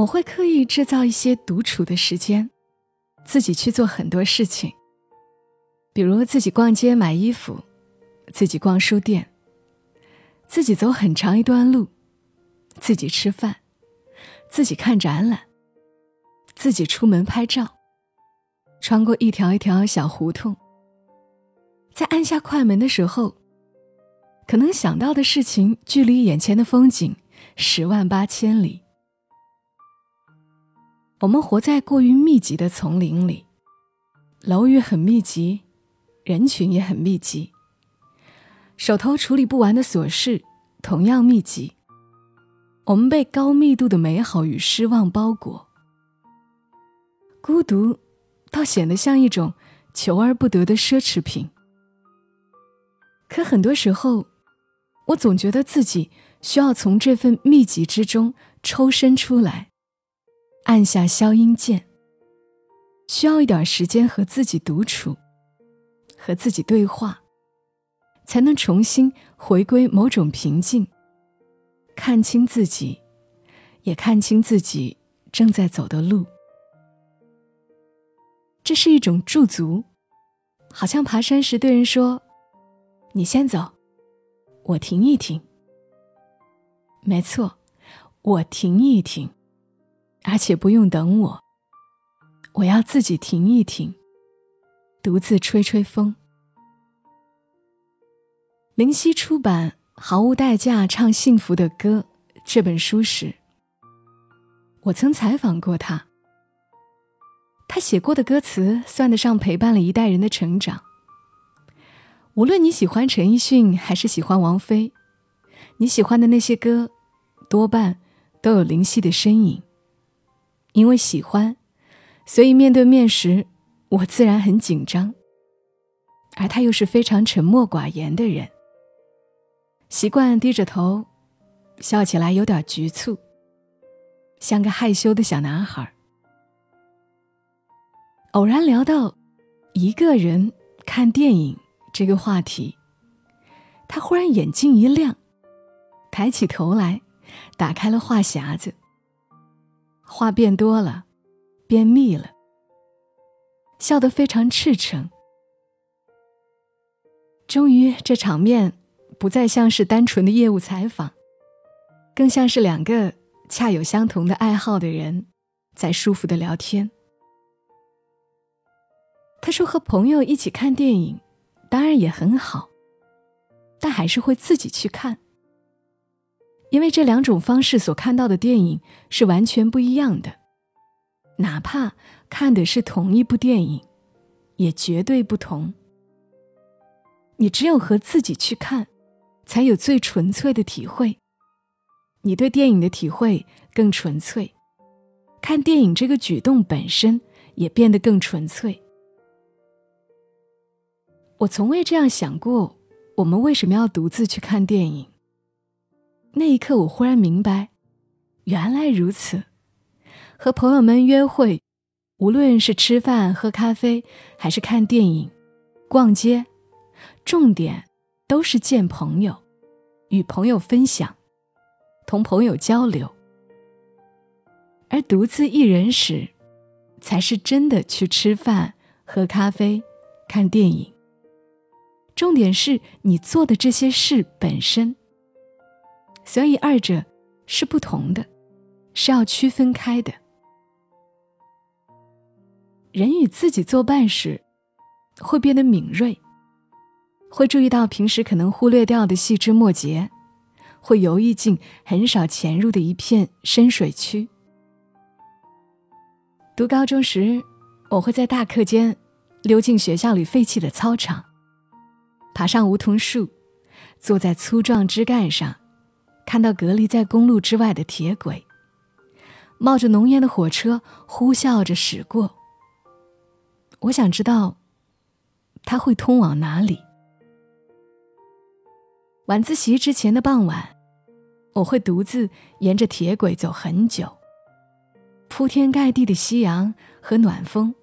我会刻意制造一些独处的时间，自己去做很多事情，比如自己逛街买衣服，自己逛书店，自己走很长一段路，自己吃饭，自己看展览，自己出门拍照，穿过一条一条小胡同，在按下快门的时候，可能想到的事情距离眼前的风景十万八千里。我们活在过于密集的丛林里，楼宇很密集，人群也很密集。手头处理不完的琐事同样密集。我们被高密度的美好与失望包裹，孤独，倒显得像一种求而不得的奢侈品。可很多时候，我总觉得自己需要从这份密集之中抽身出来。按下消音键，需要一点时间和自己独处，和自己对话，才能重新回归某种平静，看清自己，也看清自己正在走的路。这是一种驻足，好像爬山时对人说：“你先走，我停一停。”没错，我停一停。而且不用等我，我要自己停一停，独自吹吹风。林夕出版《毫无代价唱幸福的歌》这本书时，我曾采访过他。他写过的歌词算得上陪伴了一代人的成长。无论你喜欢陈奕迅还是喜欢王菲，你喜欢的那些歌，多半都有林夕的身影。因为喜欢，所以面对面时，我自然很紧张。而他又是非常沉默寡言的人，习惯低着头，笑起来有点局促，像个害羞的小男孩。偶然聊到一个人看电影这个话题，他忽然眼睛一亮，抬起头来，打开了话匣子。话变多了，变密了，笑得非常赤诚。终于，这场面不再像是单纯的业务采访，更像是两个恰有相同的爱好的人在舒服的聊天。他说：“和朋友一起看电影，当然也很好，但还是会自己去看。”因为这两种方式所看到的电影是完全不一样的，哪怕看的是同一部电影，也绝对不同。你只有和自己去看，才有最纯粹的体会。你对电影的体会更纯粹，看电影这个举动本身也变得更纯粹。我从未这样想过，我们为什么要独自去看电影？那一刻，我忽然明白，原来如此。和朋友们约会，无论是吃饭、喝咖啡，还是看电影、逛街，重点都是见朋友，与朋友分享，同朋友交流。而独自一人时，才是真的去吃饭、喝咖啡、看电影。重点是你做的这些事本身。所以，二者是不同的，是要区分开的。人与自己作伴时，会变得敏锐，会注意到平时可能忽略掉的细枝末节，会游弋进很少潜入的一片深水区。读高中时，我会在大课间溜进学校里废弃的操场，爬上梧桐树，坐在粗壮枝干上。看到隔离在公路之外的铁轨，冒着浓烟的火车呼啸着驶过。我想知道，它会通往哪里？晚自习之前的傍晚，我会独自沿着铁轨走很久。铺天盖地的夕阳和暖风，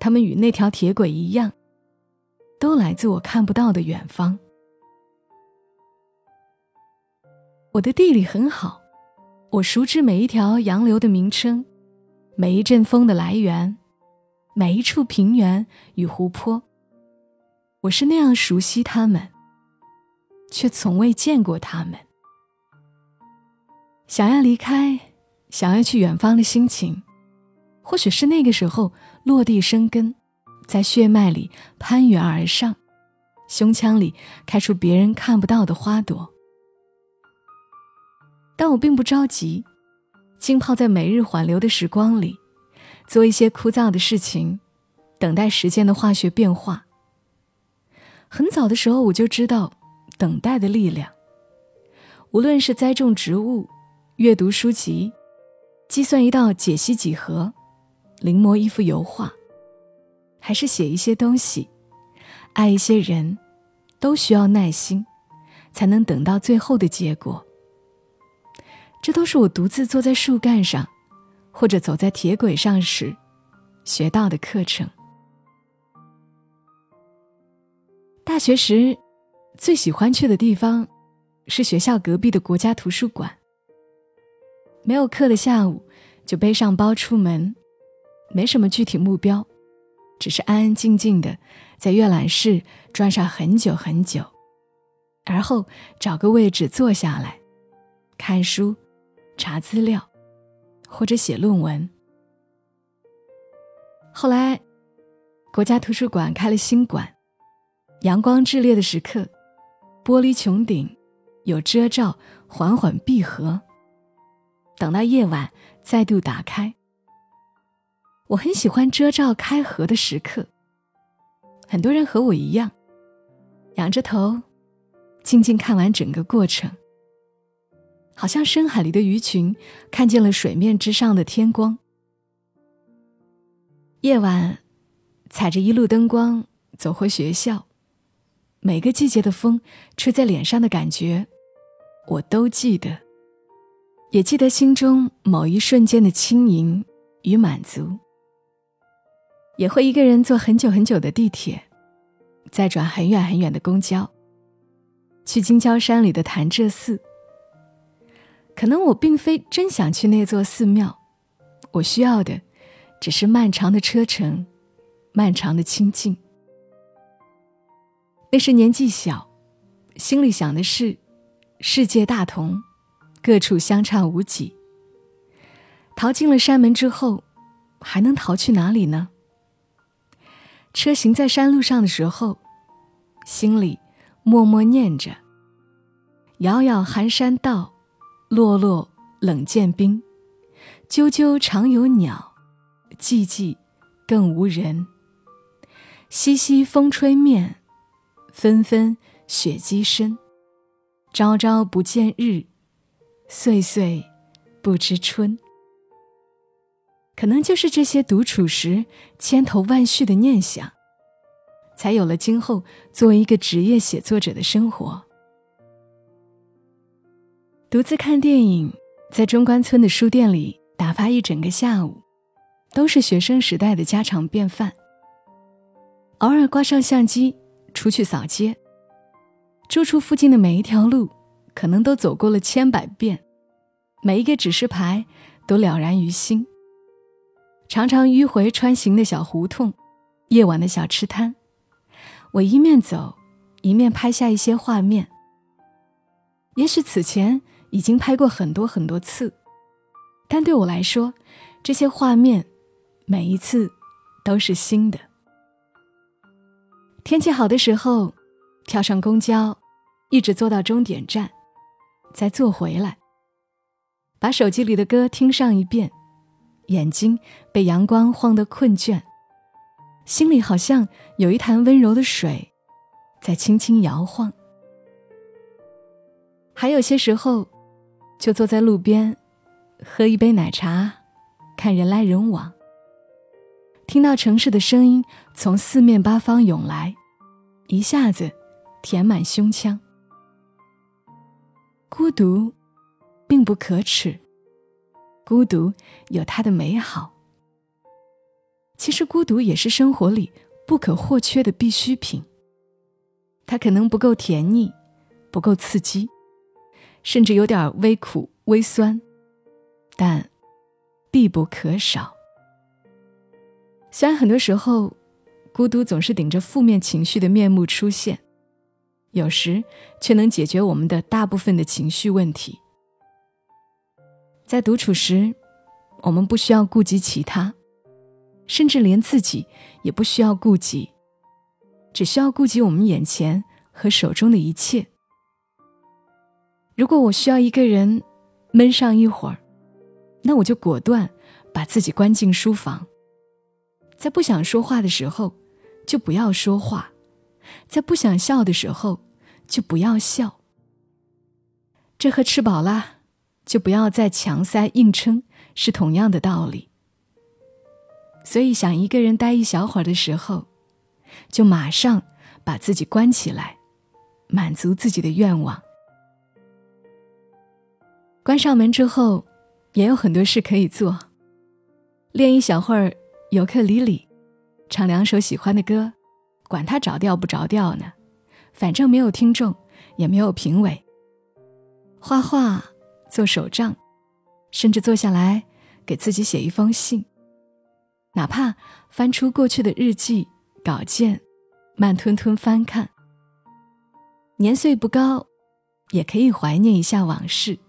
它们与那条铁轨一样，都来自我看不到的远方。我的地理很好，我熟知每一条洋流的名称，每一阵风的来源，每一处平原与湖泊。我是那样熟悉他们，却从未见过他们。想要离开，想要去远方的心情，或许是那个时候落地生根，在血脉里攀援而上，胸腔里开出别人看不到的花朵。但我并不着急，浸泡在每日缓流的时光里，做一些枯燥的事情，等待时间的化学变化。很早的时候我就知道等待的力量。无论是栽种植物、阅读书籍、计算一道解析几何、临摹一幅油画，还是写一些东西、爱一些人，都需要耐心，才能等到最后的结果。这都是我独自坐在树干上，或者走在铁轨上时学到的课程。大学时，最喜欢去的地方是学校隔壁的国家图书馆。没有课的下午，就背上包出门，没什么具体目标，只是安安静静的在阅览室转上很久很久，而后找个位置坐下来，看书、查资料，或者写论文。后来，国家图书馆开了新馆。阳光炽烈的时刻，玻璃穹顶有遮罩，缓缓闭合。等到夜晚再度打开，我很喜欢遮罩开合的时刻。很多人和我一样，仰着头，静静看完整个过程，好像深海里的鱼群看见了水面之上的天光。夜晚，踩着一路灯光走回学校。每个季节的风吹在脸上的感觉，我都记得，也记得心中某一瞬间的轻盈与满足。也会一个人坐很久很久的地铁，再转很远很远的公交，去京郊山里的潭柘寺。可能我并非真想去那座寺庙，我需要的只是漫长的车程，漫长的清静。那时年纪小，心里想的是世界大同，各处相差无几。逃进了山门之后，还能逃去哪里呢？车行在山路上的时候，心里默默念着：“遥遥寒山道，落落冷涧冰。啾啾常有鸟，寂寂更无人。淅淅风吹面。”纷纷雪积身，朝朝不见日，岁岁不知春。可能就是这些独处时千头万绪的念想，才有了今后作为一个职业写作者的生活。独自看电影，在中关村的书店里打发一整个下午，都是学生时代的家常便饭。偶尔挂上相机。出去扫街，住处附近的每一条路，可能都走过了千百遍，每一个指示牌都了然于心。常常迂回穿行的小胡同，夜晚的小吃摊，我一面走，一面拍下一些画面。也许此前已经拍过很多很多次，但对我来说，这些画面每一次都是新的。天气好的时候，跳上公交，一直坐到终点站，再坐回来。把手机里的歌听上一遍，眼睛被阳光晃得困倦，心里好像有一潭温柔的水，在轻轻摇晃。还有些时候，就坐在路边，喝一杯奶茶，看人来人往。听到城市的声音从四面八方涌来，一下子填满胸腔。孤独，并不可耻。孤独有它的美好。其实，孤独也是生活里不可或缺的必需品。它可能不够甜腻，不够刺激，甚至有点微苦、微酸，但必不可少。虽然很多时候，孤独总是顶着负面情绪的面目出现，有时却能解决我们的大部分的情绪问题。在独处时，我们不需要顾及其他，甚至连自己也不需要顾及，只需要顾及我们眼前和手中的一切。如果我需要一个人闷上一会儿，那我就果断把自己关进书房。在不想说话的时候，就不要说话；在不想笑的时候，就不要笑。这和吃饱了就不要再强塞硬撑是同样的道理。所以，想一个人待一小会儿的时候，就马上把自己关起来，满足自己的愿望。关上门之后，也有很多事可以做，练一小会儿尤克里里，唱两首喜欢的歌，管他着调不着调呢，反正没有听众，也没有评委。画画、做手账，甚至坐下来给自己写一封信，哪怕翻出过去的日记稿件，慢吞吞翻看。年岁不高，也可以怀念一下往事。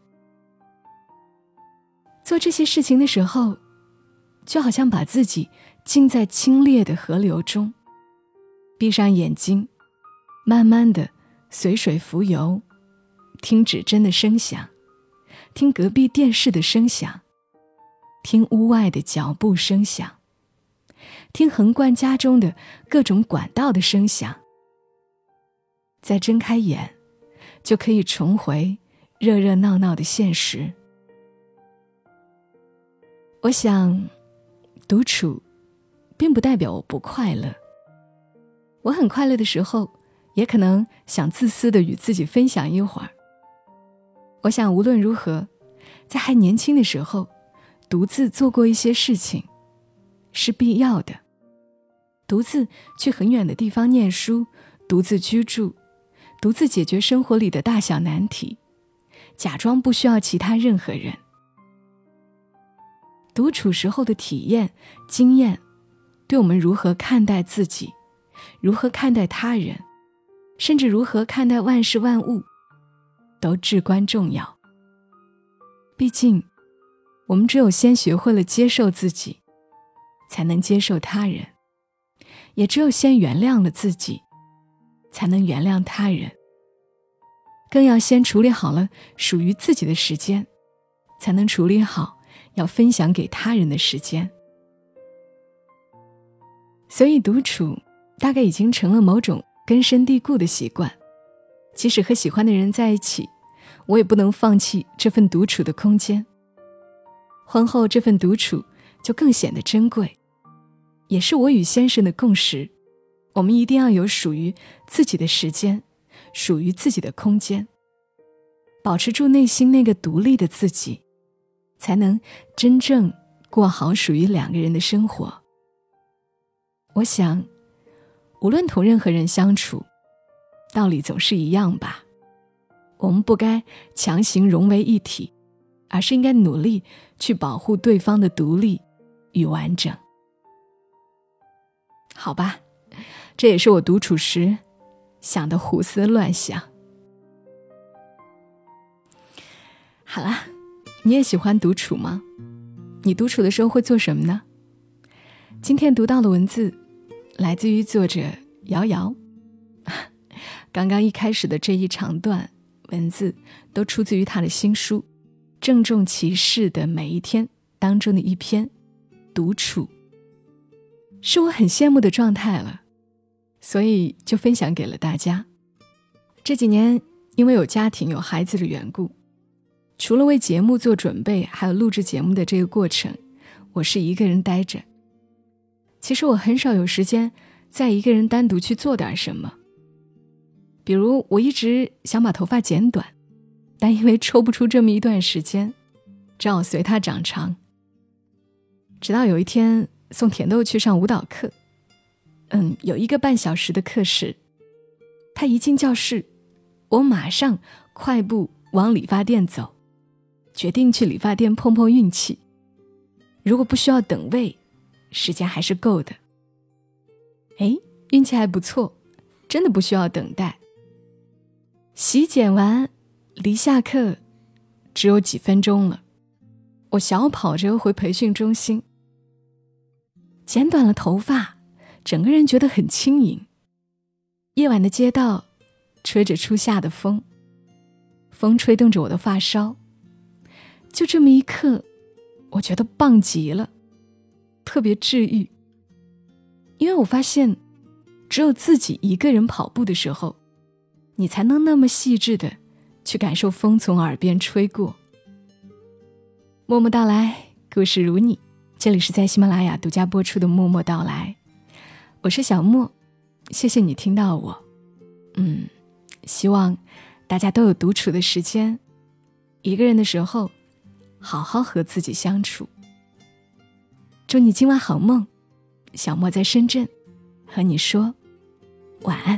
做这些事情的时候，就好像把自己浸在清冽的河流中，闭上眼睛，慢慢的随水浮游，听指针的声响，听隔壁电视的声响，听屋外的脚步声响，听横贯家中的各种管道的声响。再睁开眼，就可以重回热热闹闹的现实。我想，独处，并不代表我不快乐。我很快乐的时候，也可能想自私的与自己分享一会儿。我想，无论如何，在还年轻的时候，独自做过一些事情，是必要的。独自去很远的地方念书，独自居住，独自解决生活里的大小难题，假装不需要其他任何人。独处时候的体验、经验，对我们如何看待自己，如何看待他人，甚至如何看待万事万物，都至关重要。毕竟，我们只有先学会了接受自己，才能接受他人；也只有先原谅了自己，才能原谅他人。更要先处理好了属于自己的时间，才能处理好。要分享给他人的时间，所以独处大概已经成了某种根深蒂固的习惯。即使和喜欢的人在一起，我也不能放弃这份独处的空间。婚后这份独处就更显得珍贵，也是我与先生的共识。我们一定要有属于自己的时间，属于自己的空间，保持住内心那个独立的自己。才能真正过好属于两个人的生活。我想，无论同任何人相处，道理总是一样吧。我们不该强行融为一体，而是应该努力去保护对方的独立与完整。好吧，这也是我独处时想的胡思乱想。好了。你也喜欢独处吗？你独处的时候会做什么呢？今天读到的文字来自于作者瑶瑶。刚刚一开始的这一长段文字都出自于他的新书《郑重其事的每一天》当中的一篇。独处是我很羡慕的状态了，所以就分享给了大家。这几年因为有家庭有孩子的缘故。除了为节目做准备，还有录制节目的这个过程，我是一个人待着。其实我很少有时间再一个人单独去做点什么。比如，我一直想把头发剪短，但因为抽不出这么一段时间，只好随它长长。直到有一天送甜豆去上舞蹈课，嗯，有一个半小时的课时，他一进教室，我马上快步往理发店走。决定去理发店碰碰运气。如果不需要等位，时间还是够的。哎，运气还不错，真的不需要等待。洗剪完，离下课只有几分钟了，我小跑着回培训中心。剪短了头发，整个人觉得很轻盈。夜晚的街道，吹着初夏的风，风吹动着我的发梢。就这么一刻，我觉得棒极了，特别治愈。因为我发现，只有自己一个人跑步的时候，你才能那么细致的去感受风从耳边吹过。默默到来，故事如你。这里是在喜马拉雅独家播出的《默默到来》，我是小莫，谢谢你听到我。嗯，希望大家都有独处的时间，一个人的时候，好好和自己相处。祝你今晚好梦，小莫在深圳，和你说晚安。